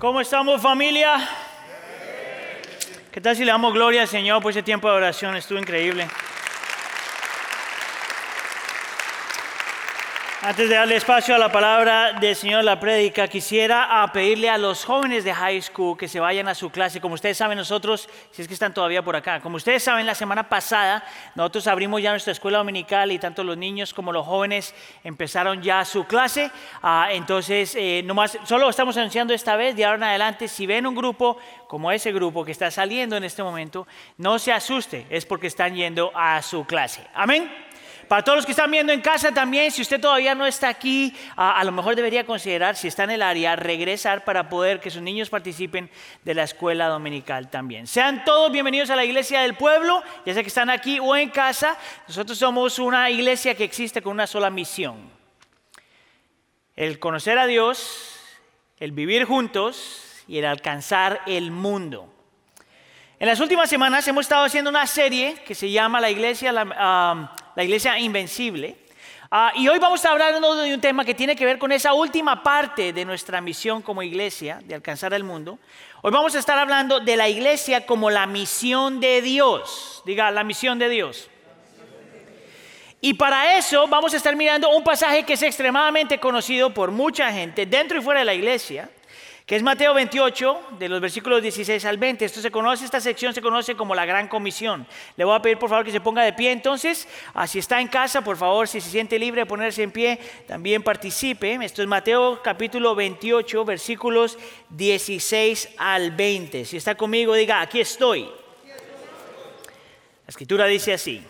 ¿Cómo estamos familia? ¿Qué tal si le damos gloria al Señor por ese tiempo de oración? Estuvo increíble. Antes de darle espacio a la palabra del Señor, la prédica, quisiera pedirle a los jóvenes de high school que se vayan a su clase. Como ustedes saben, nosotros, si es que están todavía por acá, como ustedes saben, la semana pasada nosotros abrimos ya nuestra escuela dominical y tanto los niños como los jóvenes empezaron ya su clase. Ah, entonces, eh, nomás, solo estamos anunciando esta vez, de ahora en adelante, si ven un grupo como ese grupo que está saliendo en este momento, no se asuste, es porque están yendo a su clase. Amén. Para todos los que están viendo en casa también, si usted todavía no está aquí, a, lo mejor debería considerar, si está en el área, regresar para poder que sus niños participen de la escuela dominical también. Sean todos bienvenidos a la iglesia del pueblo, ya sea que están aquí o en casa. Nosotros somos una iglesia que existe con una sola misión. El conocer a Dios, el vivir juntos y el alcanzar el mundo. En las últimas semanas hemos estado haciendo una serie que se llama La Iglesia, la, Iglesia Invencible. Ah, y hoy vamos a hablando de un tema que tiene que ver con esa última parte de nuestra misión como iglesia, de alcanzar el mundo. Hoy vamos a estar hablando de la iglesia como la misión de Dios. Diga, la misión de Dios. Y para eso vamos a estar mirando un pasaje que es extremadamente conocido por mucha gente dentro y fuera de la iglesia que es Mateo 28, de los versículos 16 al 20. Esto se conoce, esta sección se conoce como la Gran Comisión. Le voy a pedir por favor que se ponga de pie entonces. Ah, si está en casa, por favor, si se siente libre de ponerse en pie, también participe. Esto es Mateo capítulo 28, versículos 16 al 20. Si está conmigo, diga, aquí estoy. La escritura dice así.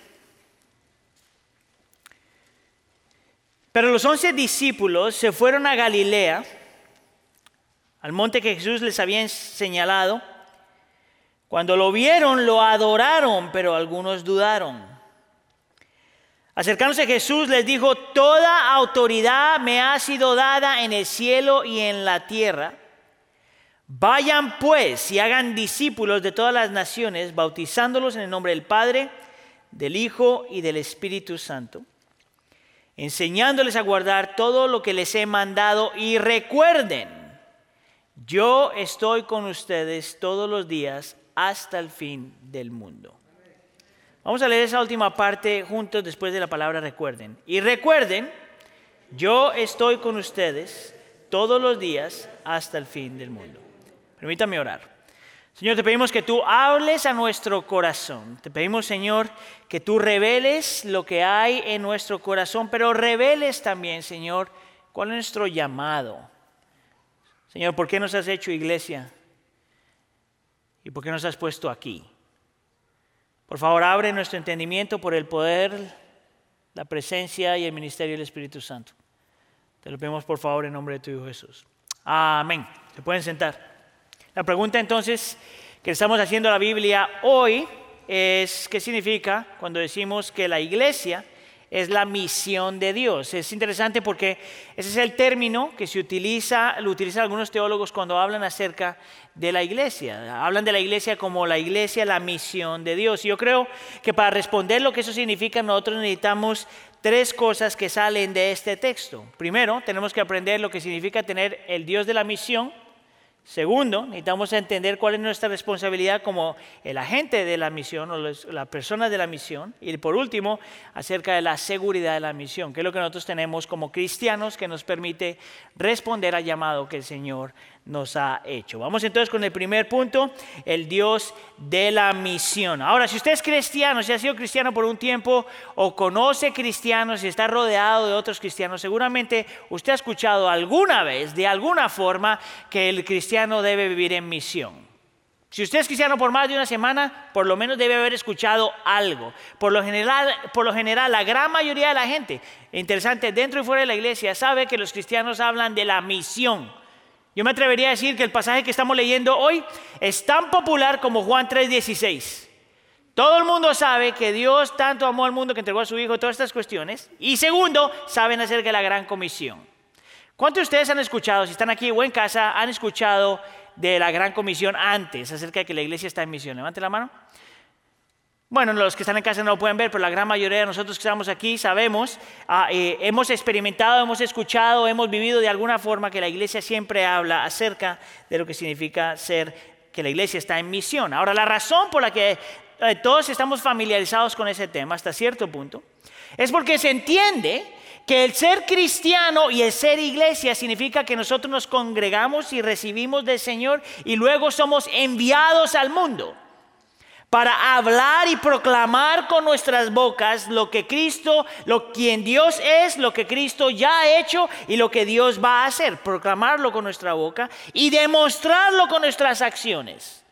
Pero los once discípulos se fueron a Galilea al monte que Jesús les había señalado. Cuando lo vieron, lo adoraron, pero algunos dudaron. Acercándose a Jesús les dijo, toda autoridad me ha sido dada en el cielo y en la tierra. Vayan pues y hagan discípulos de todas las naciones, bautizándolos en el nombre del Padre, del Hijo y del Espíritu Santo, enseñándoles a guardar todo lo que les he mandado y recuerden yo estoy con ustedes todos los días hasta el fin del mundo. Vamos a leer esa última parte juntos después de la palabra recuerden. Y recuerden, yo estoy con ustedes todos los días hasta el fin del mundo. Permítame orar. Señor, te pedimos que tú hables a nuestro corazón. Te pedimos, Señor, que tú reveles lo que hay en nuestro corazón, pero reveles también, Señor, cuál es nuestro llamado. Señor, ¿por qué nos has hecho iglesia? ¿Y por qué nos has puesto aquí? Por favor, abre nuestro entendimiento por el poder, la presencia y el ministerio del Espíritu Santo. Te lo pedimos por favor en nombre de tu Hijo Jesús. Amén. Se pueden sentar. La pregunta entonces que estamos haciendo a la Biblia hoy es, ¿qué significa cuando decimos que la iglesia es la misión de Dios. Es interesante porque ese es el término que se utiliza, lo utilizan algunos teólogos cuando hablan acerca de la iglesia. Hablan de la iglesia como la iglesia, la misión de Dios. Y yo creo que para responder lo que eso significa, nosotros necesitamos tres cosas que salen de este texto. Primero, tenemos que aprender lo que significa tener el Dios de la misión Segundo, necesitamos entender cuál es nuestra responsabilidad como el agente de la misión o la persona de la misión. Y por último, acerca de la seguridad de la misión, que es lo que nosotros tenemos como cristianos que nos permite responder al llamado que el Señor nos ha hecho. Vamos entonces con el primer punto, el Dios de la misión. Ahora, si usted es cristiano, si ha sido cristiano por un tiempo o conoce cristianos y está rodeado de otros cristianos, seguramente usted ha escuchado alguna vez, de alguna forma, que el cristiano debe vivir en misión. Si usted es cristiano por más de una semana, por lo menos debe haber escuchado algo. Por lo general, por lo general la gran mayoría de la gente, interesante, dentro y fuera de la iglesia, sabe que los cristianos hablan de la misión yo me atrevería a decir que el pasaje que estamos leyendo hoy es tan popular como Juan 3:16. Todo el mundo sabe que Dios tanto amó al mundo que entregó a su Hijo, todas estas cuestiones. Y segundo, saben acerca de la gran comisión. ¿Cuántos de ustedes han escuchado, si están aquí o en casa, han escuchado de la gran comisión antes, acerca de que la iglesia está en misión? Levante la mano. Bueno, los que están en casa no lo pueden ver, pero la gran mayoría de nosotros que estamos aquí sabemos, ah, eh, hemos experimentado, hemos escuchado, hemos vivido de alguna forma que la iglesia siempre habla acerca de lo que significa ser, que la iglesia está en misión. Ahora, la razón por la que eh, todos estamos familiarizados con ese tema hasta cierto punto es porque se entiende que el ser cristiano y el ser iglesia significa que nosotros nos congregamos y recibimos del Señor y luego somos enviados al mundo para hablar y proclamar con nuestras bocas lo que Cristo, lo quien Dios es, lo que Cristo ya ha hecho y lo que Dios va a hacer, proclamarlo con nuestra boca y demostrarlo con nuestras acciones.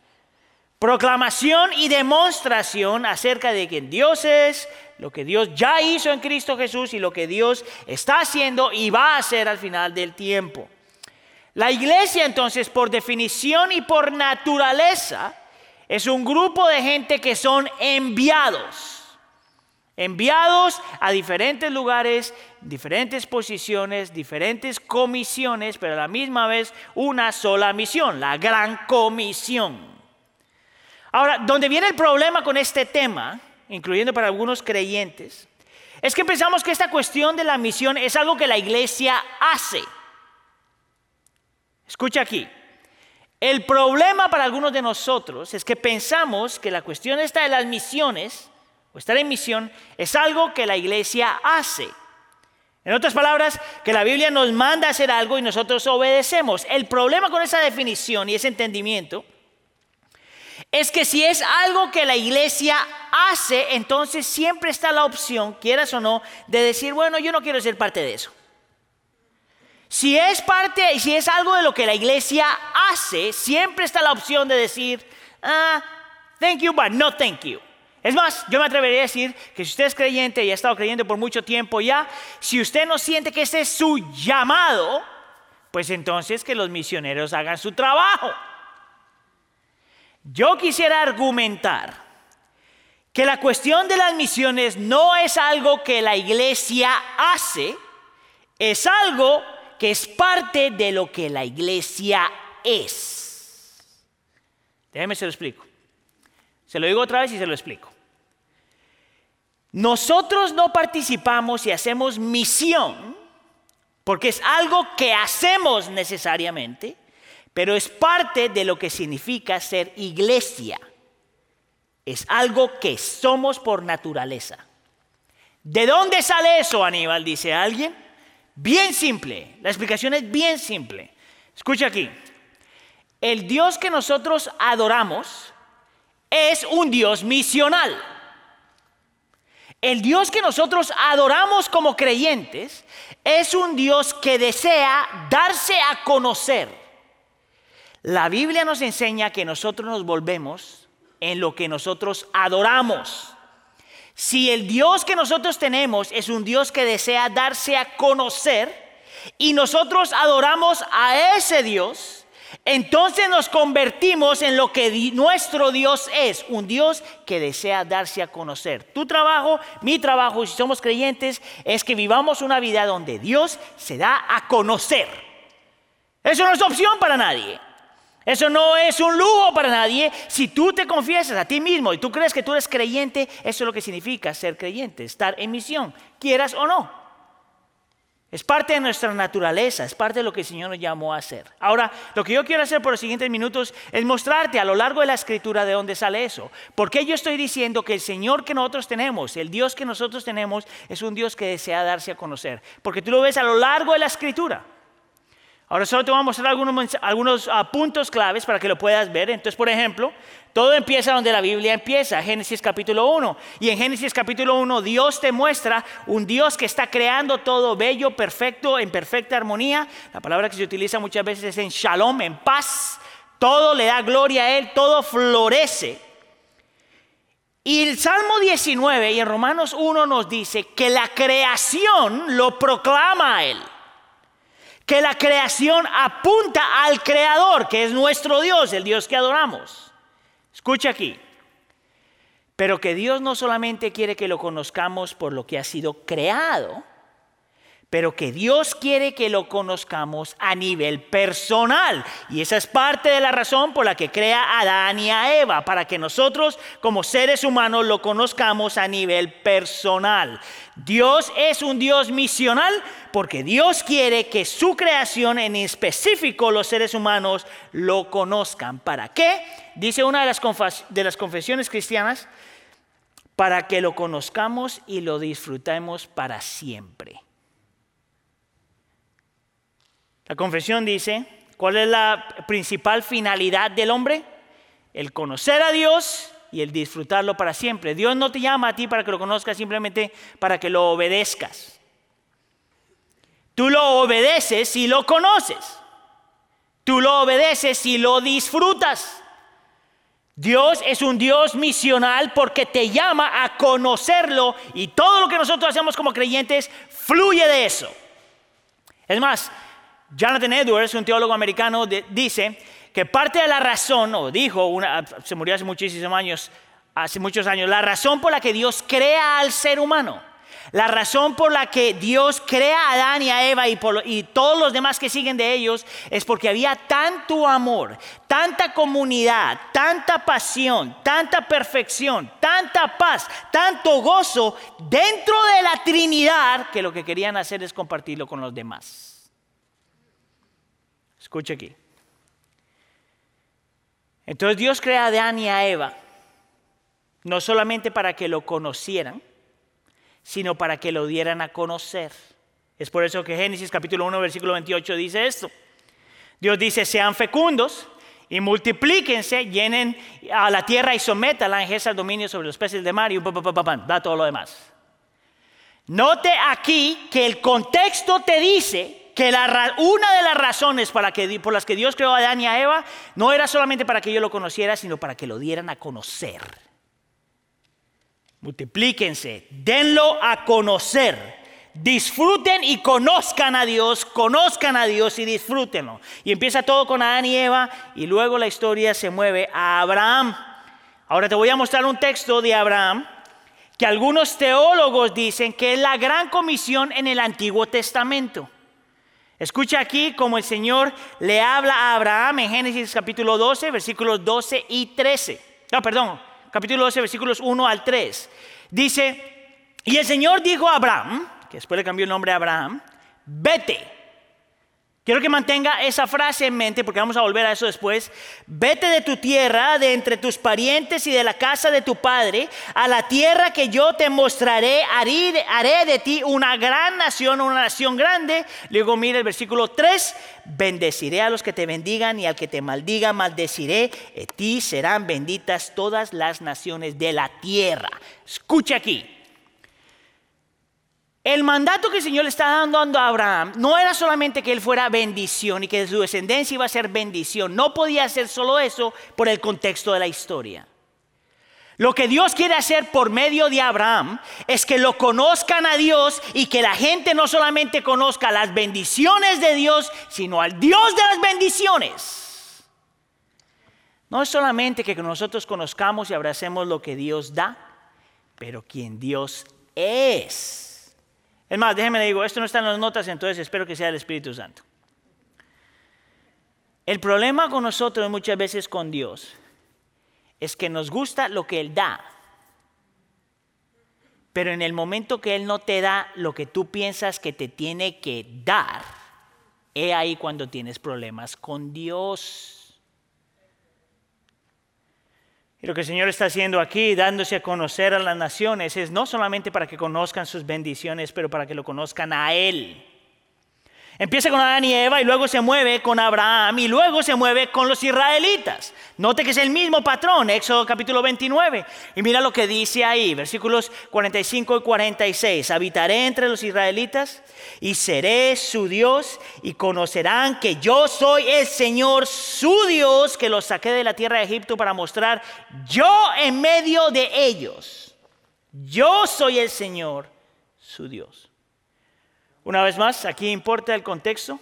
Proclamación y demostración acerca de quien Dios es, lo que Dios ya hizo en Cristo Jesús y lo que Dios está haciendo y va a hacer al final del tiempo. La iglesia entonces, por definición y por naturaleza, es un grupo de gente que son enviados. Enviados a diferentes lugares, diferentes posiciones, diferentes comisiones, pero a la misma vez una sola misión, la gran comisión. Ahora, donde viene el problema con este tema, incluyendo para algunos creyentes, es que pensamos que esta cuestión de la misión es algo que la iglesia hace. Escucha aquí, el problema para algunos de nosotros es que pensamos que la cuestión esta de las misiones, o estar en misión, es algo que la iglesia hace. En otras palabras, que la Biblia nos manda a hacer algo y nosotros obedecemos. El problema con esa definición y ese entendimiento es que si es algo que la iglesia hace, entonces siempre está la opción, quieras o no, de decir, bueno, yo no quiero ser parte de eso. Si es parte y si es algo de lo que la iglesia hace, siempre está la opción de decir, ah, thank you, but no thank you. Es más, yo me atrevería a decir que si usted es creyente y ha estado creyendo por mucho tiempo ya, si usted no siente que ese es su llamado, pues entonces que los misioneros hagan su trabajo. Yo quisiera argumentar que la cuestión de las misiones no es algo que la iglesia hace, es algo que es parte de lo que la iglesia es. Déjeme se lo explico. Se lo digo otra vez y se lo explico. Nosotros no participamos y hacemos misión porque es algo que hacemos necesariamente, pero es parte de lo que significa ser iglesia. Es algo que somos por naturaleza. ¿De dónde sale eso, Aníbal? Dice alguien. Bien simple, la explicación es bien simple. Escucha aquí, el Dios que nosotros adoramos es un Dios misional. El Dios que nosotros adoramos como creyentes es un Dios que desea darse a conocer. La Biblia nos enseña que nosotros nos volvemos en lo que nosotros adoramos. Si el Dios que nosotros tenemos es un Dios que desea darse a conocer y nosotros adoramos a ese Dios, entonces nos convertimos en lo que nuestro Dios es, un Dios que desea darse a conocer. Tu trabajo, mi trabajo, si somos creyentes, es que vivamos una vida donde Dios se da a conocer. Eso no es opción para nadie. Eso no es un lujo para nadie. Si tú te confiesas a ti mismo y tú crees que tú eres creyente, eso es lo que significa ser creyente, estar en misión, quieras o no. Es parte de nuestra naturaleza, es parte de lo que el Señor nos llamó a hacer. Ahora, lo que yo quiero hacer por los siguientes minutos es mostrarte a lo largo de la escritura de dónde sale eso. Porque yo estoy diciendo que el Señor que nosotros tenemos, el Dios que nosotros tenemos, es un Dios que desea darse a conocer. Porque tú lo ves a lo largo de la escritura. Ahora solo te voy a mostrar algunos, algunos ah, puntos claves para que lo puedas ver. Entonces, por ejemplo, todo empieza donde la Biblia empieza, Génesis capítulo 1. Y en Génesis capítulo 1 Dios te muestra un Dios que está creando todo bello, perfecto, en perfecta armonía. La palabra que se utiliza muchas veces es en shalom, en paz. Todo le da gloria a Él, todo florece. Y el Salmo 19 y en Romanos 1 nos dice que la creación lo proclama a Él que la creación apunta al Creador, que es nuestro Dios, el Dios que adoramos. Escucha aquí. Pero que Dios no solamente quiere que lo conozcamos por lo que ha sido creado, pero que Dios quiere que lo conozcamos a nivel personal. Y esa es parte de la razón por la que crea a Adán y a Eva, para que nosotros como seres humanos lo conozcamos a nivel personal. Dios es un Dios misional porque Dios quiere que su creación, en específico los seres humanos, lo conozcan. ¿Para qué? Dice una de las, de las confesiones cristianas, para que lo conozcamos y lo disfrutemos para siempre. La confesión dice, ¿cuál es la principal finalidad del hombre? El conocer a Dios y el disfrutarlo para siempre. Dios no te llama a ti para que lo conozcas, simplemente para que lo obedezcas. Tú lo obedeces si lo conoces. Tú lo obedeces si lo disfrutas. Dios es un Dios misional porque te llama a conocerlo y todo lo que nosotros hacemos como creyentes fluye de eso. Es más, Jonathan Edwards, un teólogo americano, dice que parte de la razón, o dijo, se murió hace muchísimos años, hace muchos años, la razón por la que Dios crea al ser humano, la razón por la que Dios crea a Adán y a Eva y, y, todos los demás que siguen de ellos es porque había tanto amor, tanta comunidad, tanta pasión, tanta perfección, tanta paz, tanto gozo dentro de la Trinidad que lo que querían hacer es compartirlo con los demás. Escucha aquí. Entonces Dios crea a Adán y a Eva, no solamente para que lo conocieran, sino para que lo dieran a conocer. Es por eso que Génesis capítulo 1, versículo 28 dice esto. Dios dice, sean fecundos y multiplíquense, llenen a la tierra y sometan ejerza el dominio sobre los peces de mar y da todo lo demás. Note aquí que el contexto te dice que una de las razones por las que Dios creó a Adán y a Eva no era solamente para que yo lo conociera, sino para que lo dieran a conocer. Multiplíquense, denlo a conocer. Disfruten y conozcan a Dios, conozcan a Dios y disfrútenlo. Y empieza todo con Adán y Eva y luego la historia se mueve a Abraham. Ahora te voy a mostrar un texto de Abraham que algunos teólogos dicen que es la gran comisión en el Antiguo Testamento. Escucha aquí como el Señor le habla a Abraham en Génesis capítulo 12, versículos 12 y 13. No, perdón, capítulo 12, versículos 1 al 3. Dice, y el Señor dijo a Abraham, que después le cambió el nombre a Abraham, vete Quiero que mantenga esa frase en mente porque vamos a volver a eso después. Vete de tu tierra, de entre tus parientes y de la casa de tu padre, a la tierra que yo te mostraré, haré, de ti una gran nación, una nación grande. Luego mira el versículo 3, bendeciré a los que te bendigan y al que te maldiga, maldeciré. En ti serán benditas todas las naciones de la tierra. Escucha aquí. El mandato que el Señor le está dando a Abraham no era solamente que él fuera bendición y que su descendencia iba a ser bendición. No podía ser solo eso por el contexto de la historia. Lo que Dios quiere hacer por medio de Abraham es que lo conozcan a Dios y que la gente no solamente conozca las bendiciones de Dios, sino al Dios de las bendiciones. No es solamente que nosotros conozcamos y abracemos lo que Dios da, pero quien Dios es. Es más, déjenme digo, esto no está en las notas, entonces espero que sea el Espíritu Santo. El problema con nosotros muchas veces con Dios es que nos gusta lo que Él da, pero en el momento que Él no te da lo que tú piensas que te tiene que dar, es ahí cuando tienes problemas con Dios. Y lo que el Señor está haciendo aquí, dándose a conocer a las naciones, es no solamente para que conozcan sus bendiciones, pero para que lo conozcan a Él. Empieza con Adán y Eva y luego se mueve con Abraham y luego se mueve con los israelitas. Note que es el mismo patrón, Éxodo capítulo 29. Y mira lo que dice ahí, versículos 45 y 46. Habitaré entre los israelitas y seré su Dios y conocerán que yo soy el Señor, su Dios, que los saqué de la tierra de Egipto para mostrar yo en medio de ellos. Yo soy el Señor, su Dios. Una vez más, aquí importa el contexto.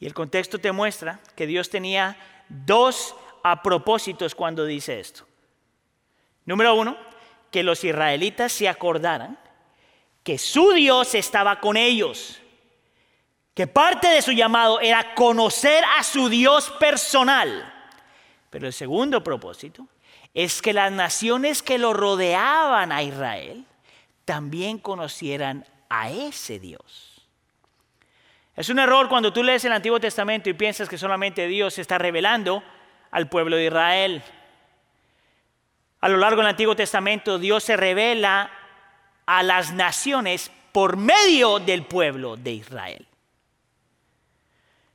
Y el contexto te muestra que Dios tenía dos propósitos cuando dice esto. Número uno, que los israelitas se acordaran que su Dios estaba con ellos, que parte de su llamado era conocer a su Dios personal. Pero el segundo propósito es que las naciones que lo rodeaban a Israel también conocieran a ese Dios. Es un error cuando tú lees el Antiguo Testamento y piensas que solamente Dios se está revelando al pueblo de Israel. A lo largo del Antiguo Testamento Dios se revela a las naciones por medio del pueblo de Israel.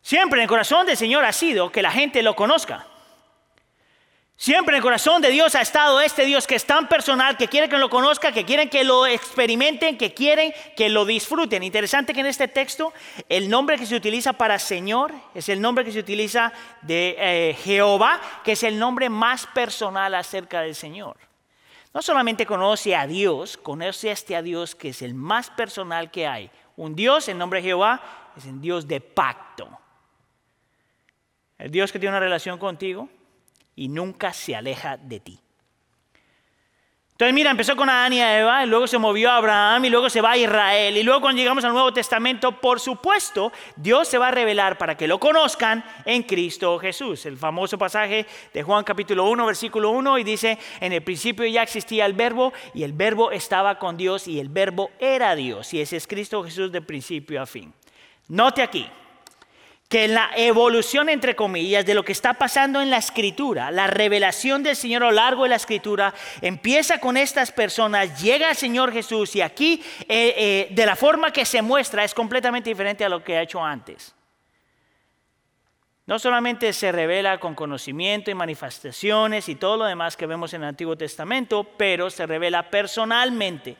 Siempre en el corazón del Señor ha sido que la gente lo conozca. Siempre en el corazón de Dios ha estado este Dios que es tan personal, que quiere que lo conozca, que quieren que lo experimenten, que quieren que lo disfruten. Interesante que en este texto el nombre que se utiliza para Señor es el nombre que se utiliza de eh, Jehová, que es el nombre más personal acerca del Señor. No solamente conoce a Dios, conoce a este a Dios que es el más personal que hay. Un Dios, el nombre de Jehová, es un Dios de pacto. El Dios que tiene una relación contigo y nunca se aleja de ti. Entonces, mira, empezó con Adán y Eva, y luego se movió a Abraham, y luego se va a Israel. Y luego, cuando llegamos al Nuevo Testamento, por supuesto, Dios se va a revelar para que lo conozcan en Cristo Jesús. El famoso pasaje de Juan capítulo 1, versículo 1, y dice: En el principio ya existía el Verbo, y el Verbo estaba con Dios, y el Verbo era Dios. Y ese es Cristo Jesús de principio a fin. Note aquí, que la evolución, entre comillas, de lo que está pasando en la escritura, la revelación del Señor a lo largo de la escritura, empieza con estas personas, llega el Señor Jesús y aquí, eh, eh, de la forma que se muestra, es completamente diferente a lo que ha hecho antes. No solamente se revela con conocimiento y manifestaciones y todo lo demás que vemos en el Antiguo Testamento, pero se revela personalmente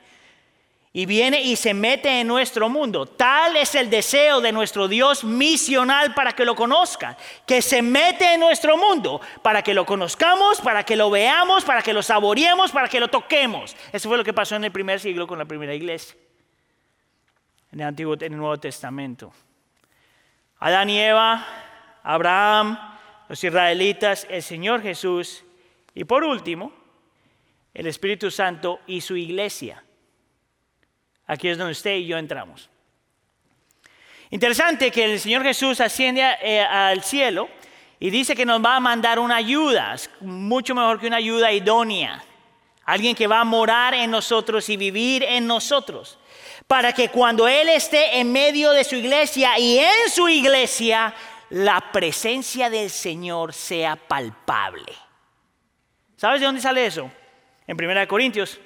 y viene y se mete en nuestro mundo. Tal es el deseo de nuestro Dios misional para que lo conozcan, que se mete en nuestro mundo para que lo conozcamos, para que lo veamos, para que lo saboreemos, para que lo toquemos. Eso fue lo que pasó en el primer siglo con la primera iglesia, en el Antiguo, en el Nuevo Testamento. Adán y Eva, Abraham, los israelitas, el Señor Jesús y por último, el Espíritu Santo y su iglesia. Aquí es donde usted y yo entramos. Interesante que el Señor Jesús asciende eh, al cielo y dice que nos va a mandar una ayuda, mucho mejor que una ayuda idónea. Alguien que va a morar en nosotros y vivir en nosotros. Para que cuando Él esté en medio de su iglesia y en su iglesia, la presencia del Señor sea palpable. ¿Sabes de dónde sale eso? En 1 Corintios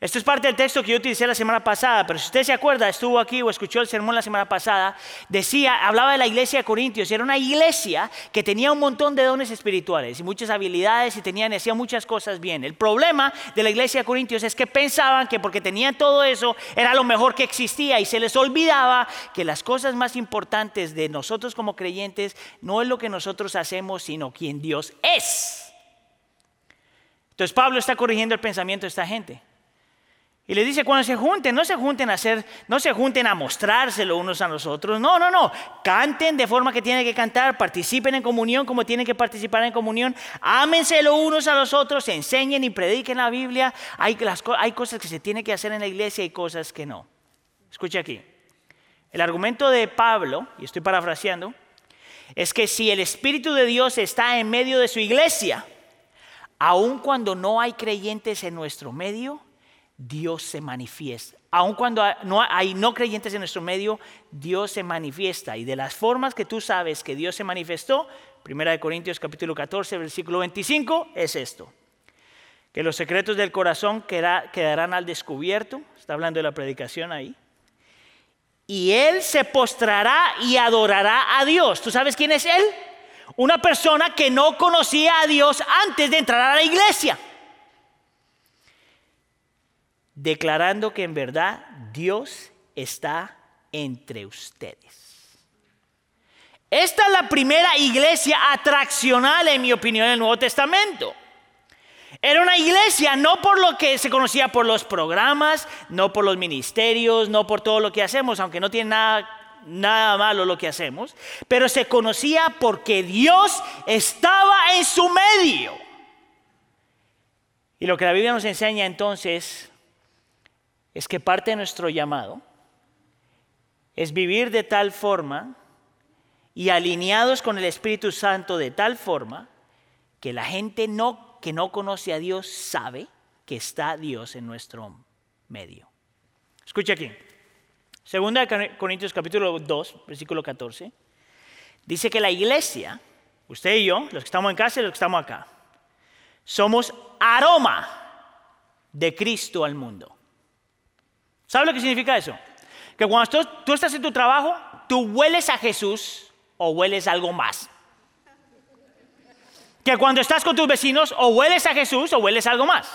esto es parte del texto que yo utilicé la semana pasada, pero si usted se acuerda, estuvo aquí o escuchó el sermón la semana pasada, decía, hablaba de la iglesia de Corintios, era una iglesia que tenía un montón de dones espirituales y muchas habilidades y tenían, hacían muchas cosas bien. El problema de la iglesia de Corintios es que pensaban que porque tenían todo eso era lo mejor que existía y se les olvidaba que las cosas más importantes de nosotros como creyentes no es lo que nosotros hacemos, sino quien Dios es. Entonces Pablo está corrigiendo el pensamiento de esta gente. Y le dice, cuando se junten, no se junten a hacer, no se junten a mostrárselo unos a los otros. No, no, no. Canten de forma que tienen que cantar, participen en comunión como tienen que participar en comunión. Ámenselo unos a los otros, enseñen y prediquen la Biblia. Hay, hay cosas que se tienen que hacer en la iglesia y cosas que no. Escuche aquí. El argumento de Pablo, y estoy parafraseando, es que si el Espíritu de Dios está en medio de su iglesia, aun cuando no hay creyentes en nuestro medio, Dios se manifiesta. Aun cuando hay no creyentes en nuestro medio, Dios se manifiesta. Y de las formas que tú sabes que Dios se manifestó, 1 Corintios capítulo 14, versículo 25, es esto. Que los secretos del corazón quedarán al descubierto. Está hablando de la predicación ahí. Y Él se postrará y adorará a Dios. ¿Tú sabes quién es Él? Una persona que no conocía a Dios antes de entrar a la iglesia declarando que en verdad Dios está entre ustedes. Esta es la primera iglesia atraccional, en mi opinión, en el Nuevo Testamento. Era una iglesia no por lo que se conocía por los programas, no por los ministerios, no por todo lo que hacemos, aunque no tiene nada, nada malo lo que hacemos, pero se conocía porque Dios estaba en su medio. Y lo que la Biblia nos enseña entonces es que parte de nuestro llamado es vivir de tal forma y alineados con el Espíritu Santo de tal forma que la gente no, que no conoce a Dios sabe que está Dios en nuestro medio. Escucha aquí. Segunda de Corintios capítulo 2, versículo 14. Dice que la iglesia, usted y yo, los que estamos en casa y los que estamos acá, somos aroma de Cristo al mundo. ¿Sabe lo que significa eso? Que cuando tú, estás en tu trabajo, tú hueles a Jesús o hueles algo más. Que cuando estás con tus vecinos, o hueles a Jesús o hueles algo más.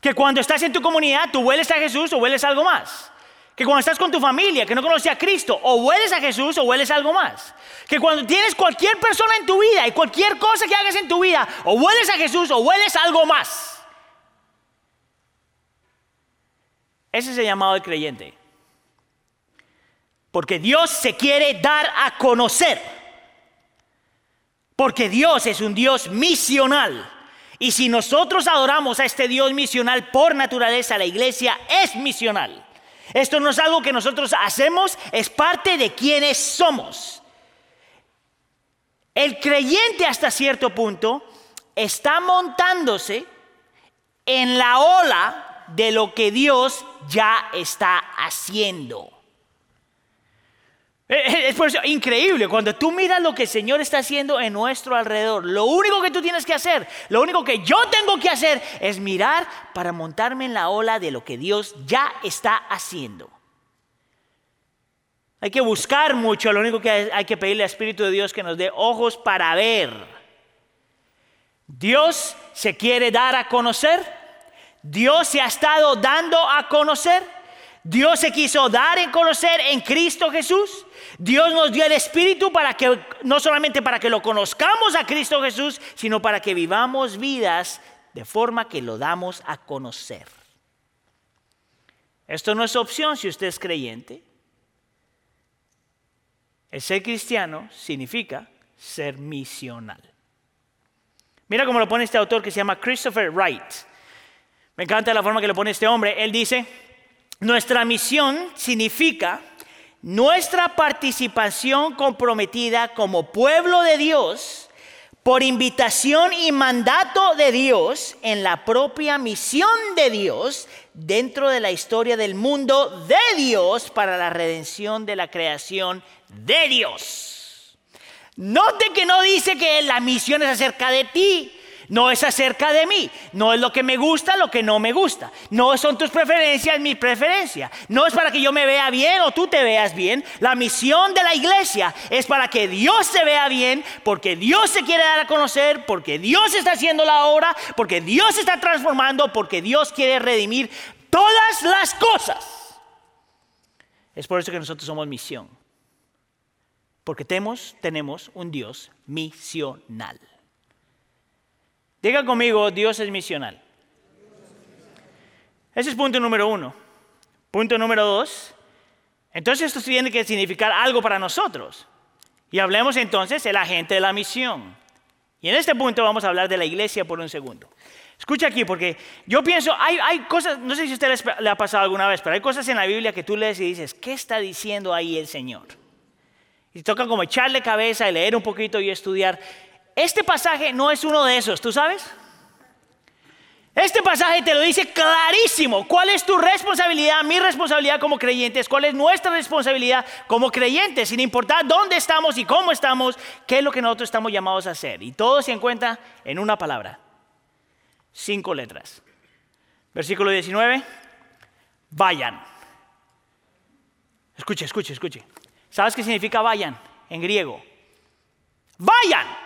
Que cuando estás en tu comunidad, tú hueles a Jesús o hueles algo más. Que cuando estás con tu familia que no conoce a Cristo, o hueles a Jesús o hueles algo más. Que cuando tienes cualquier persona en tu vida y cualquier cosa que hagas en tu vida, o hueles a Jesús o hueles algo más. Ese es el llamado del creyente. Porque Dios se quiere dar a conocer. Porque Dios es un Dios misional. Y si nosotros adoramos a este Dios misional por naturaleza, la iglesia es misional. Esto no es algo que nosotros hacemos, es parte de quienes somos. El creyente hasta cierto punto está montándose en la ola de lo que Dios ya está haciendo. Eh, eh, es por eso increíble, cuando tú miras lo que el Señor está haciendo en nuestro alrededor, lo único que tú tienes que hacer, lo único que yo tengo que hacer es mirar para montarme en la ola de lo que Dios ya está haciendo. Hay que buscar mucho, lo único que hay que pedirle al Espíritu de Dios que nos dé ojos para ver. Dios se quiere dar a conocer Dios se ha estado dando a conocer. Dios se quiso dar a conocer en Cristo Jesús. Dios nos dio el Espíritu para que, no solamente para que lo conozcamos a Cristo Jesús, sino para que vivamos vidas de forma que lo damos a conocer. Esto no es opción si usted es creyente. El ser cristiano significa ser misional. Mira cómo lo pone este autor que se llama Christopher Wright. Me encanta la forma que lo pone este hombre. Él dice, nuestra misión significa nuestra participación comprometida como pueblo de Dios por invitación y mandato de Dios en la propia misión de Dios dentro de la historia del mundo de Dios para la redención de la creación de Dios. Note que no dice que la misión es acerca de ti, no es acerca de mí, no es lo que me gusta, lo que no me gusta. No son tus preferencias, mi preferencia. No es para que yo me vea bien o tú te veas bien. La misión de la iglesia es para que Dios se vea bien, porque Dios se quiere dar a conocer, porque Dios está haciendo la obra, porque Dios está transformando, porque Dios quiere redimir todas las cosas. Es por eso que nosotros somos misión. Porque tenemos, tenemos un Dios misional. Diga conmigo, Dios es misional. Ese es punto número uno. Punto número dos. Entonces esto tiene que significar algo para nosotros. Y hablemos entonces del agente de la misión. Y en este punto vamos a hablar de la iglesia por un segundo. Escucha aquí, porque yo pienso, hay, hay cosas, no sé si a usted le ha pasado alguna vez, pero hay cosas en la Biblia que tú lees y dices, ¿qué está diciendo ahí el Señor? Y toca como echarle cabeza y leer un poquito y estudiar. Este pasaje no es uno de esos, ¿tú sabes? Este pasaje te lo dice clarísimo. ¿Cuál es tu responsabilidad, mi responsabilidad como creyentes? ¿Cuál es nuestra responsabilidad como creyentes? Sin importar dónde estamos y cómo estamos, qué es lo que nosotros estamos llamados a hacer. Y todo se encuentra en una palabra. Cinco letras. Versículo 19. Vayan. Escuche, escuche, escuche. ¿Sabes qué significa vayan en griego? Vayan.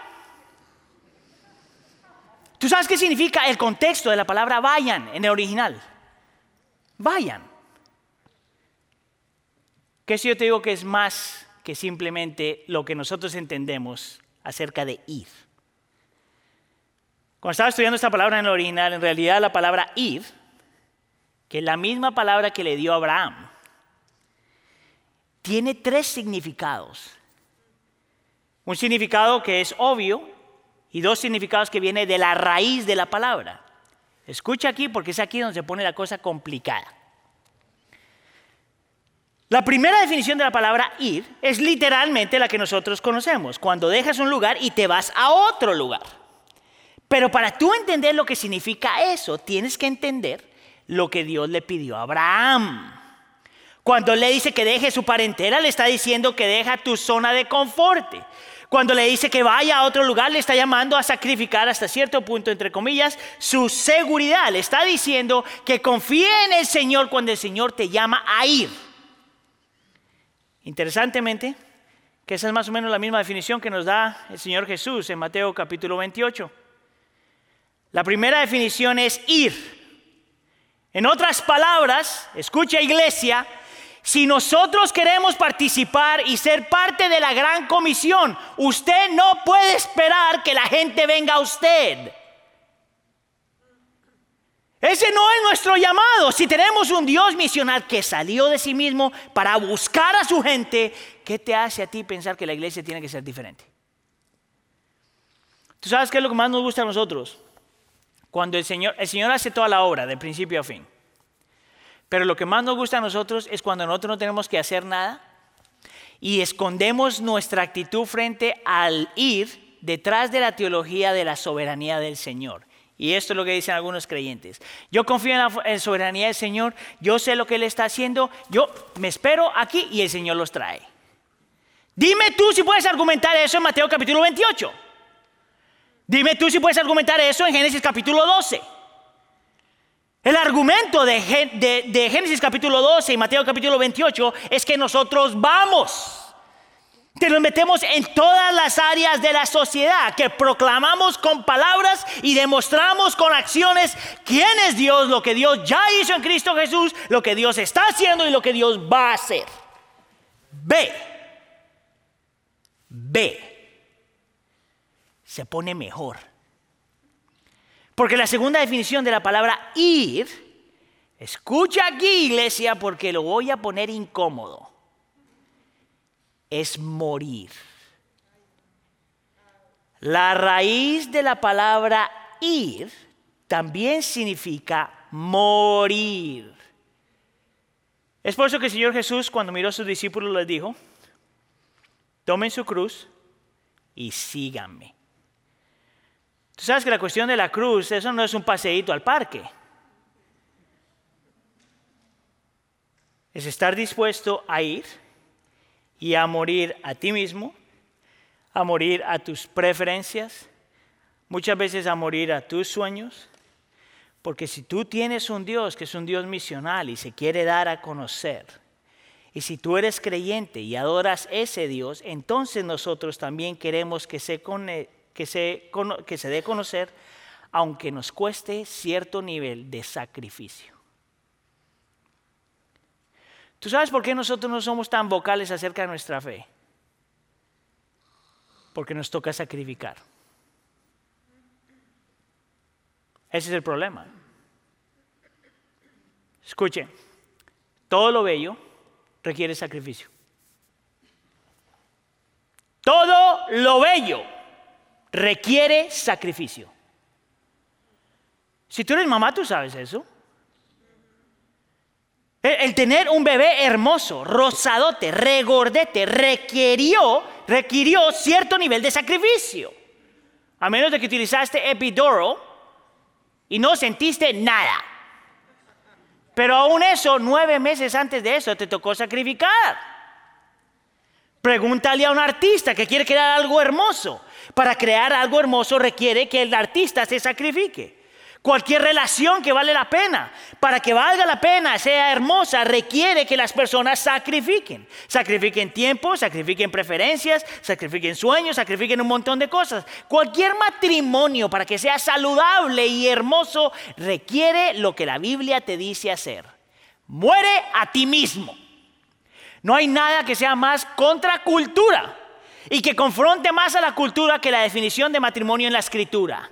¿Tú sabes qué significa el contexto de la palabra vayan en el original? Vayan. ¿Qué si yo te digo que es más que simplemente lo que nosotros entendemos acerca de ir? Cuando estaba estudiando esta palabra en el original, en realidad la palabra ir, que es la misma palabra que le dio Abraham, tiene tres significados. Un significado que es obvio, y dos significados que vienen de la raíz de la palabra. Escucha aquí porque es aquí donde se pone la cosa complicada. La primera definición de la palabra ir es literalmente la que nosotros conocemos, cuando dejas un lugar y te vas a otro lugar. Pero para tú entender lo que significa eso, tienes que entender lo que Dios le pidió a Abraham. Cuando le dice que deje su parentela, le está diciendo que deja tu zona de confort. Cuando le dice que vaya a otro lugar, le está llamando a sacrificar hasta cierto punto, entre comillas, su seguridad. Le está diciendo que confíe en el Señor cuando el Señor te llama a ir. Interesantemente, que esa es más o menos la misma definición que nos da el Señor Jesús en Mateo capítulo 28. La primera definición es ir. En otras palabras, escucha iglesia, si nosotros queremos participar y ser parte de la gran comisión, usted no puede esperar que la gente venga a usted. Ese no es nuestro llamado. Si tenemos un Dios misional que salió de sí mismo para buscar a su gente, ¿qué te hace a ti pensar que la iglesia tiene que ser diferente? ¿Tú sabes qué es lo que más nos gusta a nosotros? Cuando el Señor, el Señor hace toda la obra, de principio a fin. Pero lo que más nos gusta a nosotros es cuando nosotros no tenemos que hacer nada y escondemos nuestra actitud frente al ir detrás de la teología de la soberanía del Señor. Y esto es lo que dicen algunos creyentes. Yo confío en la soberanía del Señor, yo sé lo que Él está haciendo, yo me espero aquí y el Señor los trae. Dime tú si puedes argumentar eso en Mateo capítulo 28. Dime tú si puedes argumentar eso en Génesis capítulo 12. El argumento de, Génesis capítulo 12 y Mateo capítulo 28 es que nosotros vamos. Que nos metemos en todas las áreas de la sociedad, que proclamamos con palabras y demostramos con acciones quién es Dios, lo que Dios ya hizo en Cristo Jesús, lo que Dios está haciendo y lo que Dios va a hacer. Ve, ve, se pone mejor. Porque la segunda definición de la palabra ir, escucha aquí iglesia porque lo voy a poner incómodo, es morir. La raíz de la palabra ir también significa morir. Es por eso que el Señor Jesús cuando miró a sus discípulos les dijo, tomen su cruz y síganme. Tú sabes que la cuestión de la cruz, eso no es un paseíto al parque. Es estar dispuesto a ir y a morir a ti mismo, a morir a tus preferencias, muchas veces a morir a tus sueños. Porque si tú tienes un Dios que es un Dios misional y se quiere dar a conocer, y si tú eres creyente y adoras ese Dios, entonces nosotros también queremos que se, que se, que se dé a conocer, aunque nos cueste cierto nivel de sacrificio. ¿Tú sabes por qué nosotros no somos tan vocales acerca de nuestra fe? Porque nos toca sacrificar. Ese es el problema. Escuche, todo lo bello requiere sacrificio. Todo lo bello requiere sacrificio. Si tú eres mamá, tú sabes eso. El, tener un bebé hermoso, rosadote, regordete, requirió, requirió cierto nivel de sacrificio. A menos de que utilizaste epidoro y no sentiste nada. Pero aún eso, nueve meses antes de eso, te tocó sacrificar. Pregúntale a un artista que quiere crear algo hermoso. Para crear algo hermoso requiere que el artista se sacrifique. Cualquier relación que vale la pena, para que valga la pena, sea hermosa, requiere que las personas sacrifiquen. Sacrifiquen tiempo, sacrifiquen preferencias, sacrifiquen sueños, sacrifiquen un montón de cosas. Cualquier matrimonio para que sea saludable y hermoso requiere lo que la Biblia te dice hacer. Muere a ti mismo. No hay nada que sea más contracultura y que confronte más a la cultura que la definición de matrimonio en la escritura.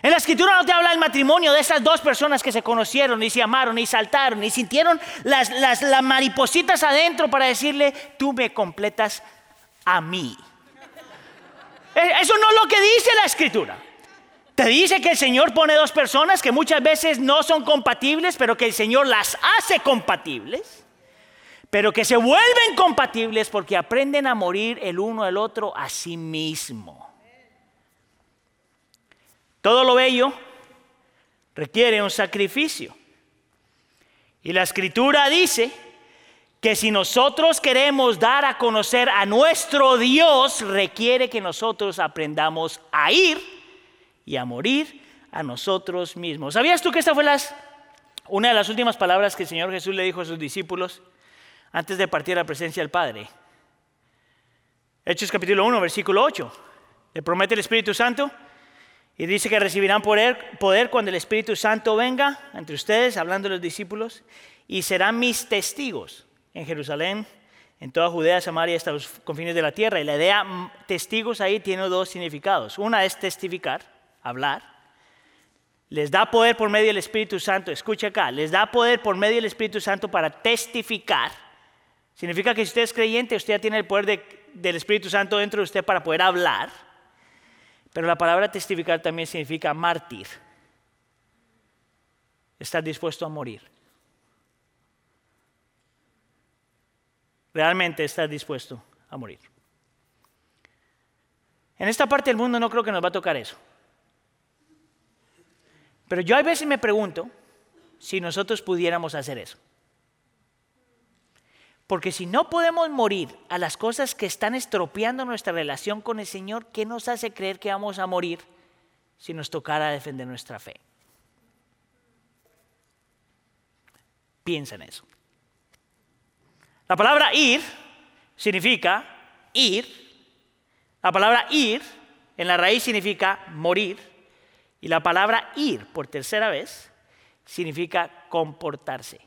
En la escritura no te habla del matrimonio de esas dos personas que se conocieron, ni se amaron, ni saltaron, ni sintieron las, las, las maripositas adentro para decirle, tú me completas a mí. E, eso no es lo que dice la escritura. Te dice que el Señor pone dos personas que muchas veces no son compatibles, pero que el Señor las hace compatibles pero que se vuelven compatibles porque aprenden a morir el uno al otro a sí mismo. Todo lo bello requiere un sacrificio. Y la escritura dice que si nosotros queremos dar a conocer a nuestro Dios, requiere que nosotros aprendamos a ir y a morir a nosotros mismos. ¿Sabías tú que esta fue una de las últimas palabras que el Señor Jesús le dijo a sus discípulos antes de partir a la presencia del Padre? Hechos capítulo 1, versículo 8. Le promete el Espíritu Santo y dice que recibirán poder, cuando el Espíritu Santo venga entre ustedes, hablando de los discípulos, y serán mis testigos en Jerusalén, en toda Judea, Samaria, hasta los confines de la tierra. Y la idea mm, testigos ahí tiene dos significados. Una es testificar, hablar. Les da poder por medio del Espíritu Santo, escucha acá, les da poder por medio del Espíritu Santo para testificar. Significa que si usted es creyente, usted ya tiene el poder del Espíritu Santo dentro de usted para poder hablar. Pero la palabra testificar también significa mártir. Estar dispuesto a morir. Realmente estar dispuesto a morir. En esta parte del mundo no creo que nos va a tocar eso. Pero yo a veces me pregunto si nosotros pudiéramos hacer eso. Porque si no podemos morir a las cosas que están estropeando nuestra relación con el Señor, ¿qué nos hace creer que vamos a morir si nos tocara defender nuestra fe? Piensa en eso. La palabra ir significa ir. La palabra ir en la raíz significa morir. Y la palabra ir, por tercera vez, significa comportarse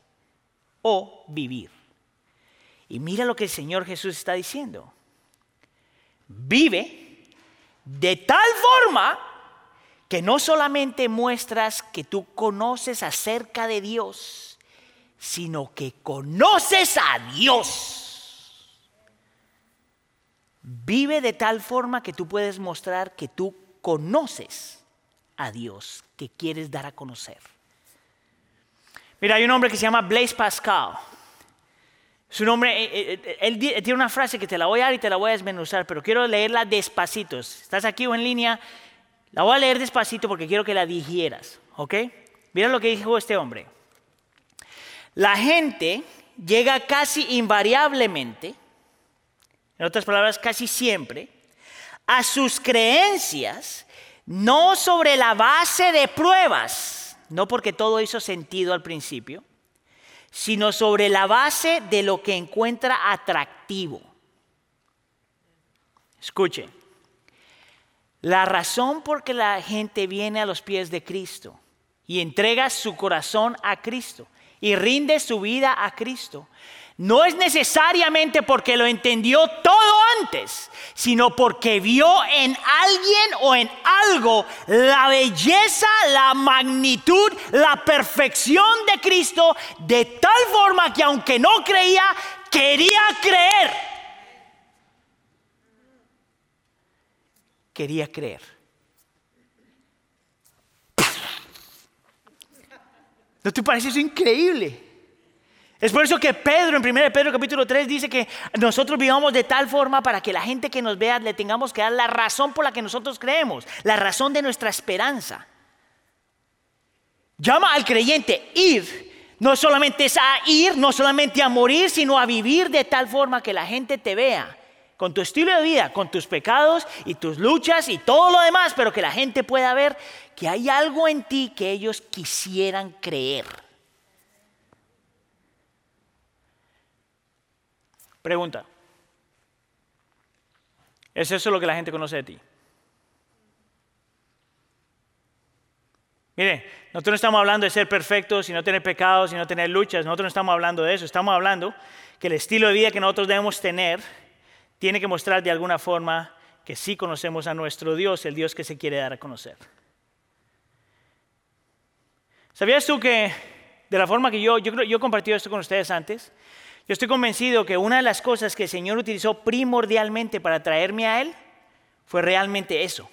o vivir. Y mira lo que el Señor Jesús está diciendo. Vive de tal forma que no solamente muestras que tú conoces acerca de Dios, sino que conoces a Dios. Vive de tal forma que tú puedes mostrar que tú conoces a Dios que quieres dar a conocer. Mira, hay un hombre que se llama Blaise Pascal. Su nombre, eh, eh, él, tiene una frase que te la voy a dar y te la voy a desmenuzar, pero quiero leerla despacito. ¿Estás aquí o en línea? La voy a leer despacito porque quiero que la digieras, ¿ok? Mira lo que dijo este hombre. La gente llega casi invariablemente, en otras palabras, casi siempre, a sus creencias no sobre la base de pruebas, no porque todo hizo sentido al principio, sino sobre la base de lo que encuentra atractivo. Escuche, la razón por que la gente viene a los pies de Cristo y entrega su corazón a Cristo y rinde su vida a Cristo no es necesariamente porque lo entendió todo antes, sino porque vio en alguien o en algo la belleza, la magnitud, la perfección de Cristo, de tal forma que aunque no creía, quería creer. Quería creer. ¿No te parece eso increíble? Es por eso que Pedro, en 1 Pedro capítulo 3, dice que nosotros vivamos de tal forma para que la gente que nos vea le tengamos que dar la razón por la que nosotros creemos, la razón de nuestra esperanza. Llama al creyente ir. No solamente es a ir, no solamente a morir, sino a vivir de tal forma que la gente te vea con tu estilo de vida, con tus pecados y tus luchas y todo lo demás, pero que la gente pueda ver que hay algo en ti que ellos quisieran creer. Pregunta. ¿Es eso lo que la gente conoce de ti? Mire, nosotros no estamos hablando de ser perfectos y no tener pecados y no tener luchas. Nosotros no estamos hablando de eso. Estamos hablando que el estilo de vida que nosotros debemos tener tiene que mostrar de alguna forma que sí conocemos a nuestro Dios, el Dios que se quiere dar a conocer. ¿Sabías tú que de la forma que yo, yo, yo he compartido esto con ustedes antes, yo estoy convencido que una de las cosas que el Señor utilizó primordialmente para traerme a Él fue realmente eso.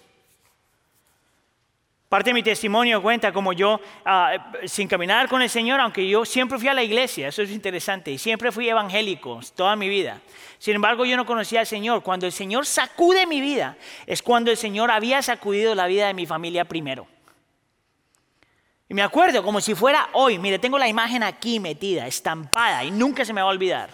Parte de mi testimonio cuenta como yo, ah, sin caminar con el Señor, aunque yo siempre fui a la iglesia, eso es interesante, y siempre fui evangélico toda mi vida. Sin embargo, yo no conocía al Señor. Cuando el Señor sacude mi vida, es cuando el Señor había sacudido la vida de mi familia primero. Y me acuerdo como si fuera hoy, mire, tengo la imagen aquí metida, estampada, y nunca se me va a olvidar.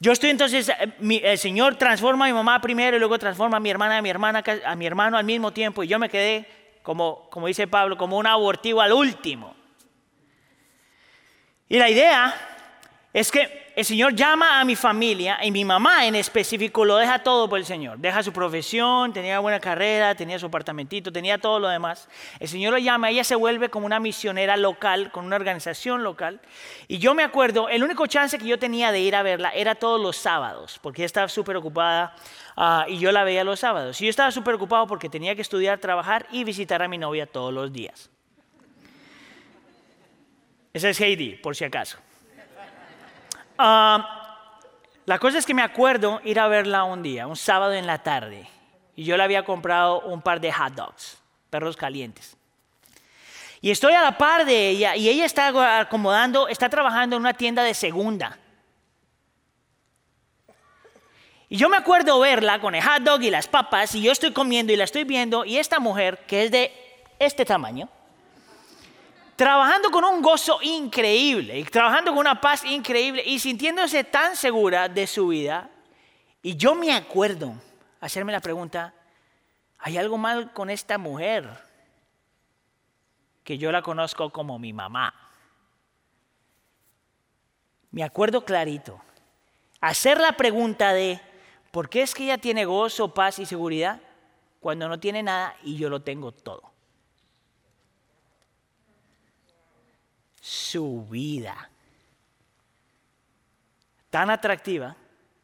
Yo estoy entonces, eh, el Señor transforma a mi mamá primero y luego transforma a mi hermana, a mi hermana, a mi hermano al mismo tiempo, y yo me quedé como, como dice Pablo, como un abortivo al último. Y la idea es que el Señor llama a mi familia y mi mamá en específico lo deja todo por el Señor. Deja su profesión, tenía buena carrera, tenía su apartamentito, tenía todo lo demás. El Señor la llama, ella se vuelve como una misionera local, con una organización local. Y yo me acuerdo, el único chance que yo tenía de ir a verla era todos los sábados, porque ella estaba súper ocupada Ah, y yo la veía los sábados. Y yo estaba súper ocupado porque tenía que estudiar, trabajar y visitar a mi novia todos los días. Esa es Heidi, por si acaso. Ah, la cosa es que me acuerdo ir a verla un día, un sábado en la tarde, y yo le había comprado un par de hot dogs, perros calientes. Y estoy a la par de ella y ella está acomodando, está trabajando en una tienda de segunda. Y yo me acuerdo verla con el hot dog y las papas, y yo estoy comiendo y la estoy viendo, y esta mujer, que es de este tamaño, trabajando con un gozo increíble, y trabajando con una paz increíble, y sintiéndose tan segura de su vida. Y yo me acuerdo hacerme la pregunta, ¿hay algo mal con esta mujer? Que yo la conozco como mi mamá. Me acuerdo clarito. Hacer la pregunta de, ¿Por qué es que ella tiene gozo, paz y seguridad cuando no tiene nada y yo lo tengo todo? Su vida. Tan atractiva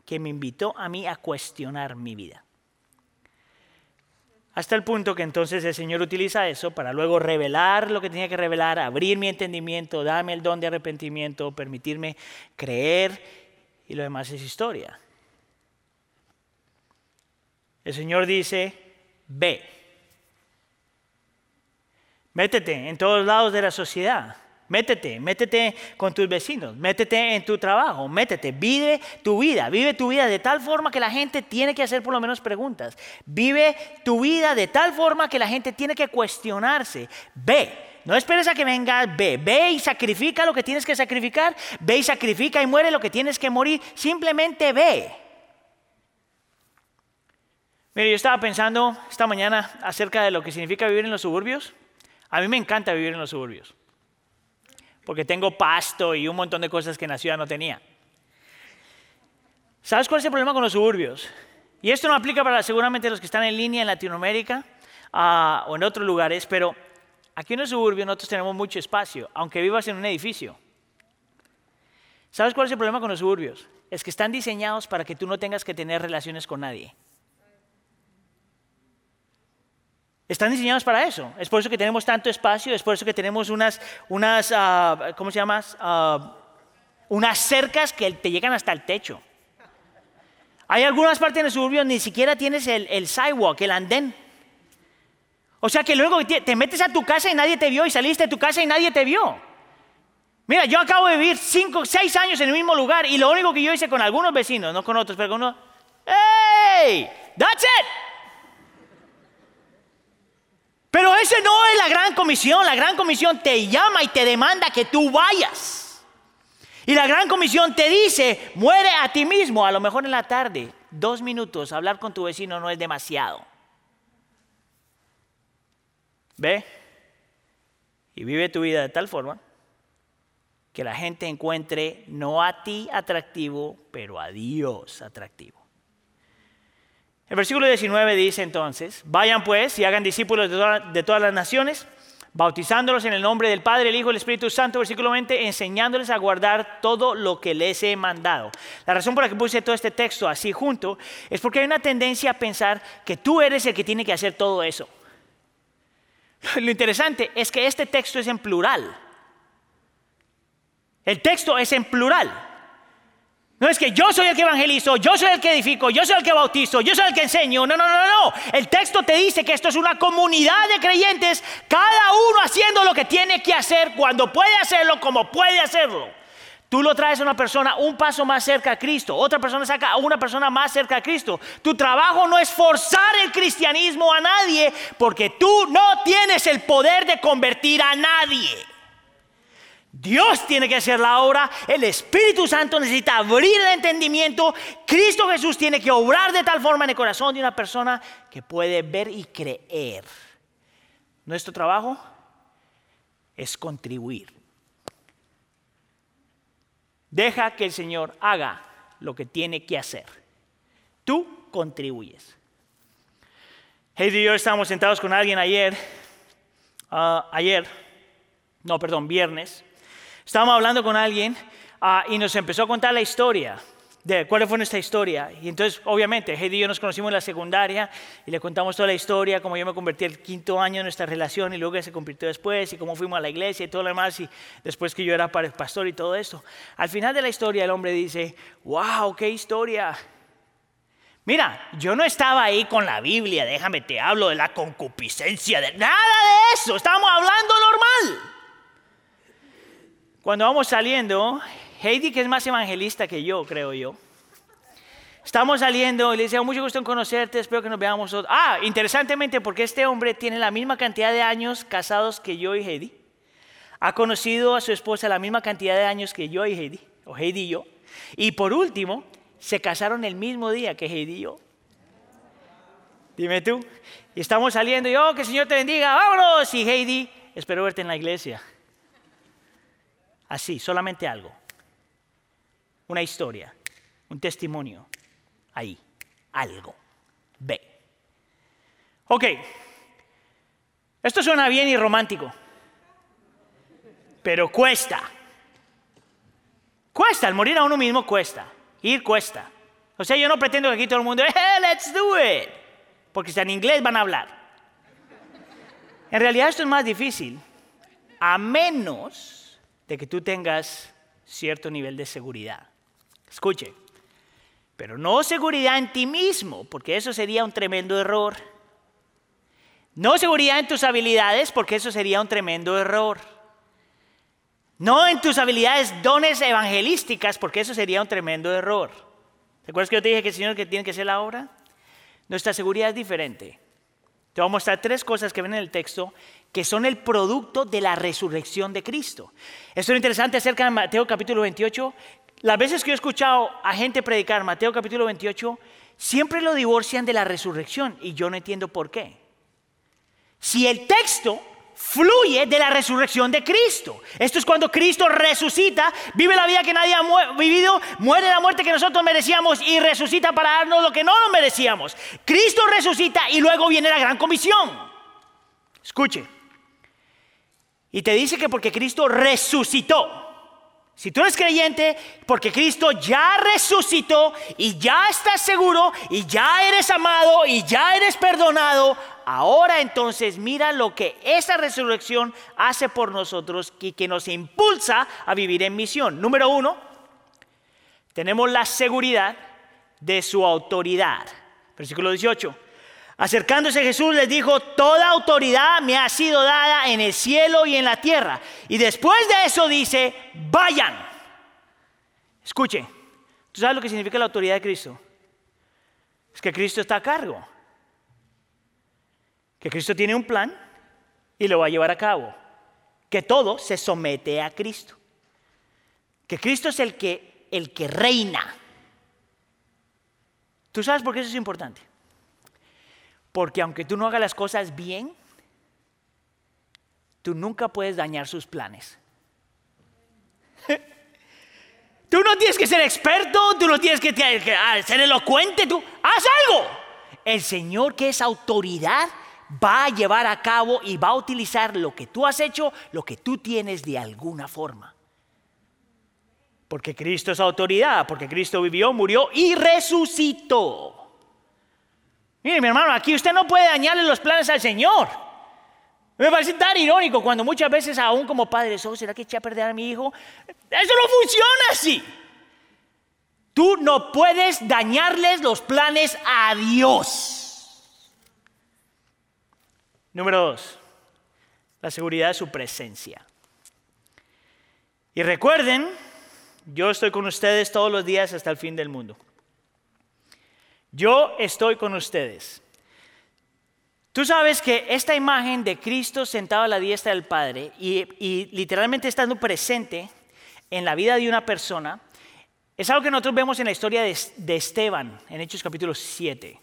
que me invitó a mí a cuestionar mi vida. Hasta el punto que entonces el Señor utiliza eso para luego revelar lo que tenía que revelar, abrir mi entendimiento, darme el don de arrepentimiento, permitirme creer y lo demás es historia. El Señor dice, ve. Métete en todos lados de la sociedad. Métete, métete con tus vecinos, métete en tu trabajo, métete, vive tu vida, vive tu vida de tal forma que la gente tiene que hacer por lo menos preguntas. Vive tu vida de tal forma que la gente tiene que cuestionarse. Ve, no esperes a que venga, ve, ve y sacrifica lo que tienes que sacrificar, ve y sacrifica y muere lo que tienes que morir, simplemente ve. Mire, yo estaba pensando esta mañana acerca de lo que significa vivir en los suburbios. A mí me encanta vivir en los suburbios, porque tengo pasto y un montón de cosas que en la ciudad no tenía. ¿Sabes cuál es el problema con los suburbios? Y esto no aplica para seguramente los que están en línea en Latinoamérica ah, o en otros lugares, pero aquí en los suburbios nosotros tenemos mucho espacio, aunque vivas en un edificio. ¿Sabes cuál es el problema con los suburbios? Es que están diseñados para que tú no tengas que tener relaciones con nadie. Están diseñados para eso. Es por eso que tenemos tanto espacio, es por eso que tenemos unas, unas ah, ¿cómo se llama? Ah, unas cercas que te llegan hasta el techo. Hay algunas partes en el suburbio ni siquiera tienes el, el sidewalk, el andén. O sea que luego te metes a tu casa y nadie te vio y saliste de tu casa y nadie te vio. Mira, yo acabo de vivir cinco, seis años en el mismo lugar y lo único que yo hice con algunos vecinos, no con otros, pero con uno, ¡Hey! That's it. Pero ese no es la gran comisión. La gran comisión te llama y te demanda que tú vayas. Y la gran comisión te dice, muere a ti mismo. A lo mejor en la tarde, dos minutos, hablar con tu vecino no es demasiado. ¿Ve? Y vive tu vida de tal forma que la gente encuentre no a ti atractivo, pero a Dios atractivo. El versículo 19 dice entonces, vayan pues y hagan discípulos de, todas las naciones, bautizándolos en el nombre del Padre, el Hijo y el Espíritu Santo, versículo 20, enseñándoles a guardar todo lo que les he mandado. La razón por la que puse todo este texto así junto es porque hay una tendencia a pensar que tú eres el que tiene que hacer todo eso. Lo interesante es que este texto es en plural. El texto es en plural. No es que yo soy el que evangelizo, yo soy el que edifico, yo soy el que bautizo, yo soy el que enseño. No, no, no, no. El texto te dice que esto es una comunidad de creyentes, cada uno haciendo lo que tiene que hacer, cuando puede hacerlo, como puede hacerlo. Tú lo traes a una persona un paso más cerca a Cristo, otra persona saca a una persona más cerca a Cristo. Tu trabajo no es forzar el cristianismo a nadie, porque tú no tienes el poder de convertir a nadie. Dios tiene que hacer la obra, el Espíritu Santo necesita abrir el entendimiento, Cristo Jesús tiene que obrar de tal forma en el corazón de una persona que puede ver y creer. Nuestro trabajo es contribuir. Deja que el Señor haga lo que tiene que hacer. Tú contribuyes. Heidi y yo estábamos sentados con alguien ayer, ah, ayer, no, perdón, viernes, Estábamos hablando con alguien ah, y nos empezó a contar la historia de cuál fue nuestra historia. Y entonces, obviamente, Heidi y yo nos conocimos en la secundaria y le contamos toda la historia, cómo yo me convertí el quinto año de nuestra relación y luego que se convirtió después y cómo fuimos a la iglesia y todo lo demás y después que yo era pastor y todo eso. Al final de la historia el hombre dice, wow, qué historia. Mira, yo no estaba ahí con la Biblia, déjame te hablo de la concupiscencia, de nada de eso, estábamos hablando normal. Cuando vamos saliendo, Heidi, que es más evangelista que yo, creo yo, estamos saliendo y le dice, mucho gusto en conocerte, espero que nos veamos. Ah, interesantemente, porque este hombre tiene la misma cantidad de años casados que yo y Heidi. Ha conocido a su esposa la misma cantidad de años que yo y Heidi, o Heidi y yo. Y por último, se casaron el mismo día que Heidi y yo. Dime tú. Y estamos saliendo y, oh, que el Señor te bendiga, vámonos. Y Heidi, espero verte en la iglesia. Así, solamente algo. Una historia, un testimonio. Ahí, algo. Ve. Ok, esto suena bien y romántico, pero cuesta. Cuesta, el morir a uno mismo cuesta, ir cuesta. O sea, yo no pretendo que aquí todo el mundo, hey, let's do it, porque si en inglés van a hablar. En realidad esto es más difícil, a menos de que tú tengas cierto nivel de seguridad. Escuche, pero no seguridad en ti mismo, porque eso sería un tremendo error. No seguridad en tus habilidades, porque eso sería un tremendo error. No en tus habilidades, dones evangelísticas, porque eso sería un tremendo error. ¿Te acuerdas que yo te dije que el Señor que tiene que hacer la obra? Nuestra seguridad es diferente. Te voy a mostrar tres cosas que ven en el texto que son el producto de la resurrección de Cristo. Esto es interesante acerca de Mateo capítulo 28. Las veces que yo he escuchado a gente predicar Mateo capítulo 28, siempre lo divorcian de la resurrección y yo no entiendo por qué. Si el texto fluye de la resurrección de Cristo. Esto es cuando Cristo resucita, vive la vida que nadie ha vivido, muere la muerte que nosotros merecíamos y resucita para darnos lo que no nos merecíamos. Cristo resucita y luego viene la gran comisión. Escuche. Y te dice que porque Cristo resucitó. Si tú eres creyente, porque Cristo ya resucitó y ya estás seguro y ya eres amado y ya eres perdonado, ahora entonces mira lo que esa resurrección hace por nosotros y que nos impulsa a vivir en misión. Número uno, tenemos la seguridad de su autoridad. Versículo 18. Acercándose Jesús les dijo, toda autoridad me ha sido dada en el cielo y en la tierra. Y después de eso dice, vayan. Escuche, ¿tú sabes lo que significa la autoridad de Cristo? Es que Cristo está a cargo. Que Cristo tiene un plan y lo va a llevar a cabo. Que todo se somete a Cristo. Que Cristo es el que, el que reina. ¿Tú sabes por qué eso es importante? Porque aunque tú no hagas las cosas bien, tú nunca puedes dañar sus planes. Tú no tienes que ser experto, tú no tienes que ah, ser elocuente, tú haz algo. El Señor que es autoridad va a llevar a cabo y va a utilizar lo que tú has hecho, lo que tú tienes de alguna forma. Porque Cristo es autoridad, porque Cristo vivió, murió y resucitó. Mire, mi hermano, aquí usted no puede dañarle los planes al Señor. Me parece tan irónico cuando muchas veces aún como padres, oh, ¿será que eché a perder a mi hijo? Eso no funciona así. Tú no puedes dañarles los planes a Dios. Número dos, la seguridad de su presencia. Y recuerden, yo estoy con ustedes todos los días hasta el fin del mundo. Yo estoy con ustedes. Tú sabes que esta imagen de Cristo sentado a la diestra del Padre y, literalmente estando presente en la vida de una persona, es algo que nosotros vemos en la historia de, Esteban, en Hechos capítulo 7.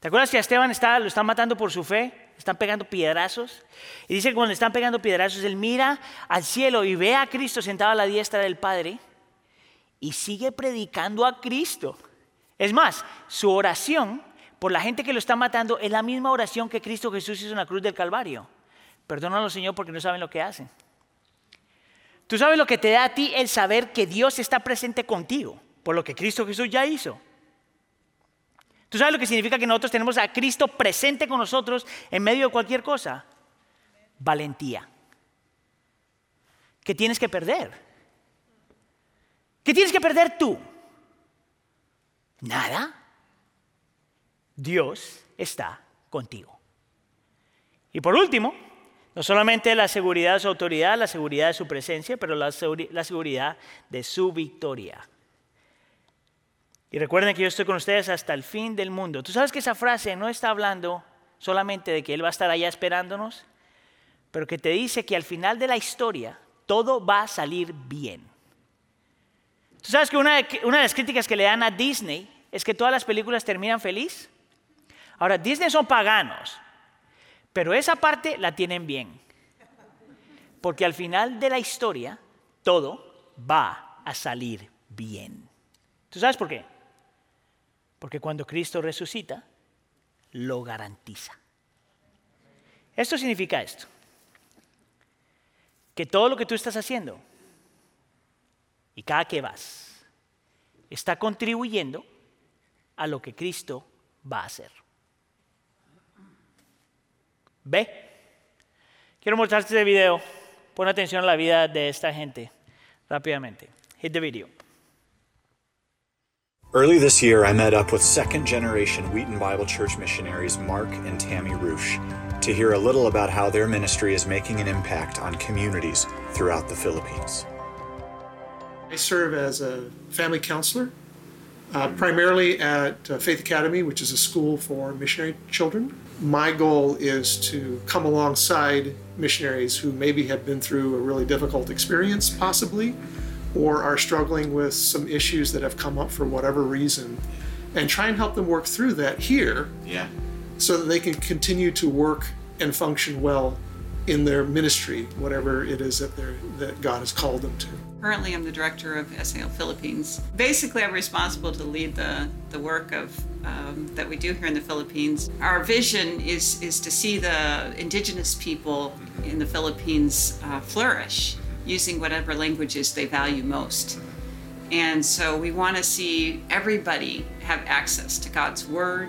¿Te acuerdas que a Esteban lo están matando por su fe? Están pegando piedrazos. Y dice que cuando le están pegando piedrazos, él mira al cielo y ve a Cristo sentado a la diestra del Padre y sigue predicando a Cristo. Es más, su oración por la gente que lo está matando es la misma oración que Cristo Jesús hizo en la cruz del Calvario. Perdónalo, Señor, porque no saben lo que hacen. Tú sabes lo que te da a ti el saber que Dios está presente contigo, por lo que Cristo Jesús ya hizo. Tú sabes lo que significa que nosotros tenemos a Cristo presente con nosotros en medio de cualquier cosa. Valentía. ¿Qué tienes que perder? ¿Qué tienes que perder tú? Nada. Dios está contigo. Y por último, no solamente la seguridad de su autoridad, la seguridad de su presencia, pero la, seguridad de su victoria. Y recuerden que yo estoy con ustedes hasta el fin del mundo. Tú sabes que esa frase no está hablando solamente de que Él va a estar allá esperándonos, pero que te dice que al final de la historia todo va a salir bien. Tú sabes que una de, una de las críticas que le dan a Disney es que todas las películas terminan feliz. Ahora, Disney son paganos, pero esa parte la tienen bien. Porque al final de la historia, todo va a salir bien. ¿Tú sabes por qué? Porque cuando Cristo resucita, lo garantiza. Esto significa esto. Que todo lo que tú estás haciendo y cada que vas está contribuyendo a lo que Cristo va a hacer. Ve. Quiero mostrarte este video. Pon atención a la vida de esta gente rápidamente. Hit the video. Early this year, I met up with second generation Wheaton Bible Church missionaries Mark and Tammy Roosh to hear a little about how their ministry is making an impact on communities throughout the Philippines. I serve as a family counselor, uh, primarily at uh, Faith Academy, which is a school for missionary children my goal is to come alongside missionaries who maybe have been through a really difficult experience, possibly, or are struggling with some issues that have come up for whatever reason, and try and help them work through that here. Yeah. So that they can continue to work and function well in their ministry, whatever it is that, that God has called them to. Currently, I'm the director of SAL Philippines. Basically, I'm responsible to lead the, the work of um, that we do here in the Philippines. Our vision is is to see the indigenous people in the Philippines uh, flourish using whatever languages they value most. And so we want to see everybody have access to God's Word.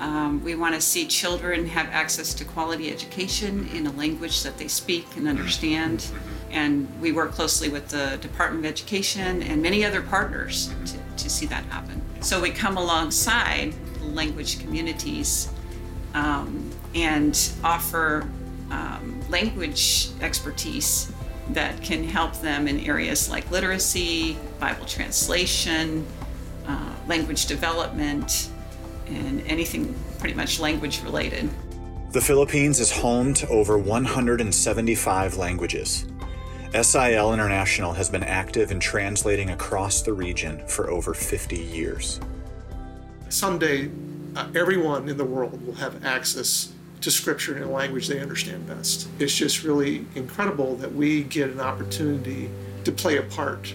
Um, we want to see children have access to quality education in a language that they speak and understand and we work closely with the Department of Education and many other partners to, to see that happen. So we come alongside language communities um, and offer um, language expertise that can help them in areas like literacy, Bible translation, uh, language development, and anything pretty much language related. The Philippines is home to over 175 languages. SIL International has been active in translating across the region for over 50 years. Someday, uh, everyone in the world will have access to Scripture in a language they understand best. It's just really incredible that we get an opportunity to play a part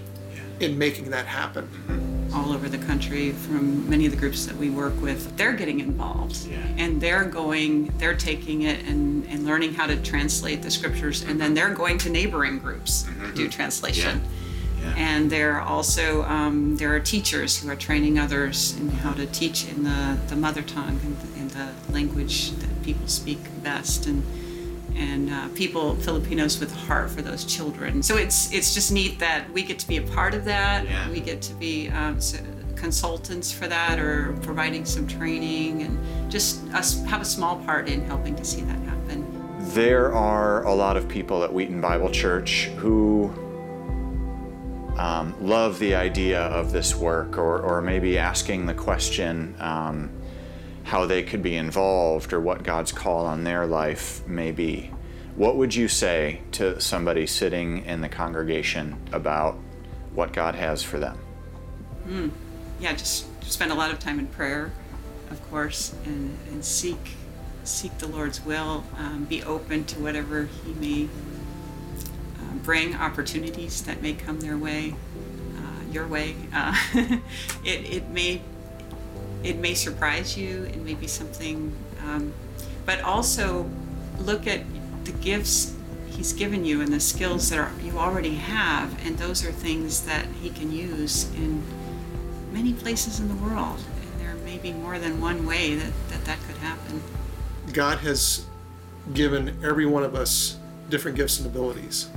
in making that happen. Mm-hmm all over the country from many of the groups that we work with. They're getting involved yeah. and they're going, they're taking it and, and learning how to translate the scriptures, and then they're going to neighboring groups mm-hmm. to do translation. Yeah. Yeah. And there are also um, there are teachers who are training others in how to teach in the, the mother tongue and the, in the language that people speak best. And and uh, people Filipinos with a heart for those children. So it's it's just neat that we get to be a part of that. Yeah. We get to be um, s- consultants for that or providing some training and just us have a small part in helping to see that happen. There are a lot of people at Wheaton Bible Church who um, love the idea of this work, or, or maybe asking the question um, how they could be involved or what God's call on their life may be. What would you say to somebody sitting in the congregation about what God has for them? yeah, just spend a lot of time in prayer, of course, and, and seek seek the Lord's will. Um, be open to whatever He may uh, bring, opportunities that may come their way, uh, your way. Uh, it it may it may surprise you. It may be something, um, but also look at the gifts He's given you and the skills that are you already have, and those are things that He can use in many places in the world. And there may be more than one way that that, that could happen. God has given every one of us different gifts and abilities.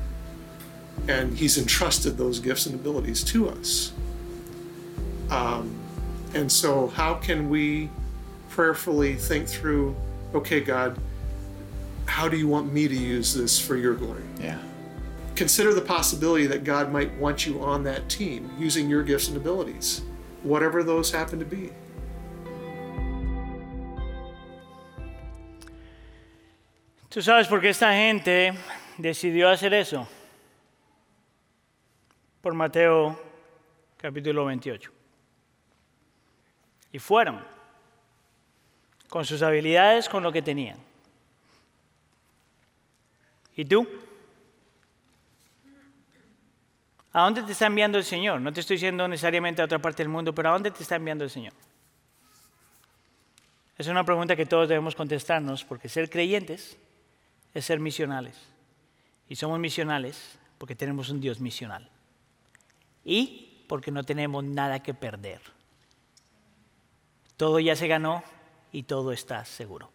And He's entrusted those gifts and abilities to us. Um, and so, how can we prayerfully think through, okay, God, how do you want me to use this for your glory? Yeah. Consider the possibility that God might want you on that team using your gifts and abilities, whatever those happen to be. ¿Tú sabes por qué esta gente decidió hacer eso? Por Mateo capítulo 28. Y fueron con sus habilidades, con lo que tenían. ¿Y tú? ¿A dónde te está enviando el Señor? No te estoy diciendo necesariamente a otra parte del mundo, pero ¿a dónde te está enviando el Señor? Es una pregunta que todos debemos contestarnos porque ser creyentes es ser misionales. Y somos misionales porque tenemos un Dios misional. Y porque no tenemos nada que perder. Todo ya se ganó y todo está seguro.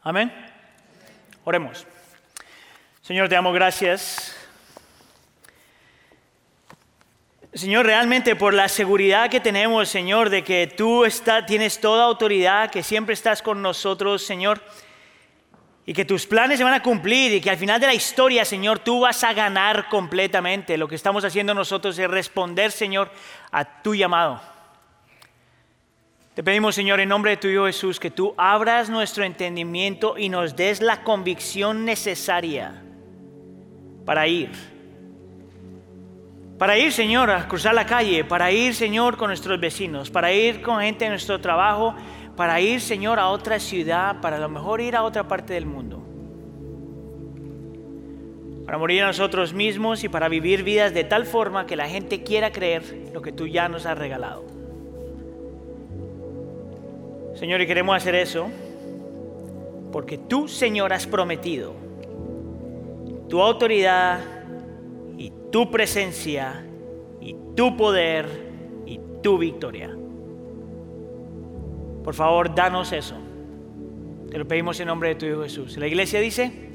Amén. Oremos. Señor, te damos gracias. Señor, realmente por la seguridad que tenemos, Señor, de que tú está, tienes toda autoridad, que siempre estás con nosotros, Señor, y que tus planes se van a cumplir y que al final de la historia, Señor, tú vas a ganar completamente. Lo que estamos haciendo nosotros es responder, Señor, a tu llamado. Te pedimos, Señor, en nombre de tu Hijo Jesús, que tú abras nuestro entendimiento y nos des la convicción necesaria para ir. Para ir, Señor, a cruzar la calle, para ir, Señor, con nuestros vecinos, para ir con gente en nuestro trabajo, para ir, Señor, a otra ciudad, para a lo mejor ir a otra parte del mundo. Para morir a nosotros mismos y para vivir vidas de tal forma que la gente quiera creer lo que tú ya nos has regalado. Señor, y queremos hacer eso porque tú, Señor, has prometido tu autoridad y tu presencia y tu poder y tu victoria. Por favor, danos eso. Te lo pedimos en nombre de tu Hijo Jesús. La iglesia dice...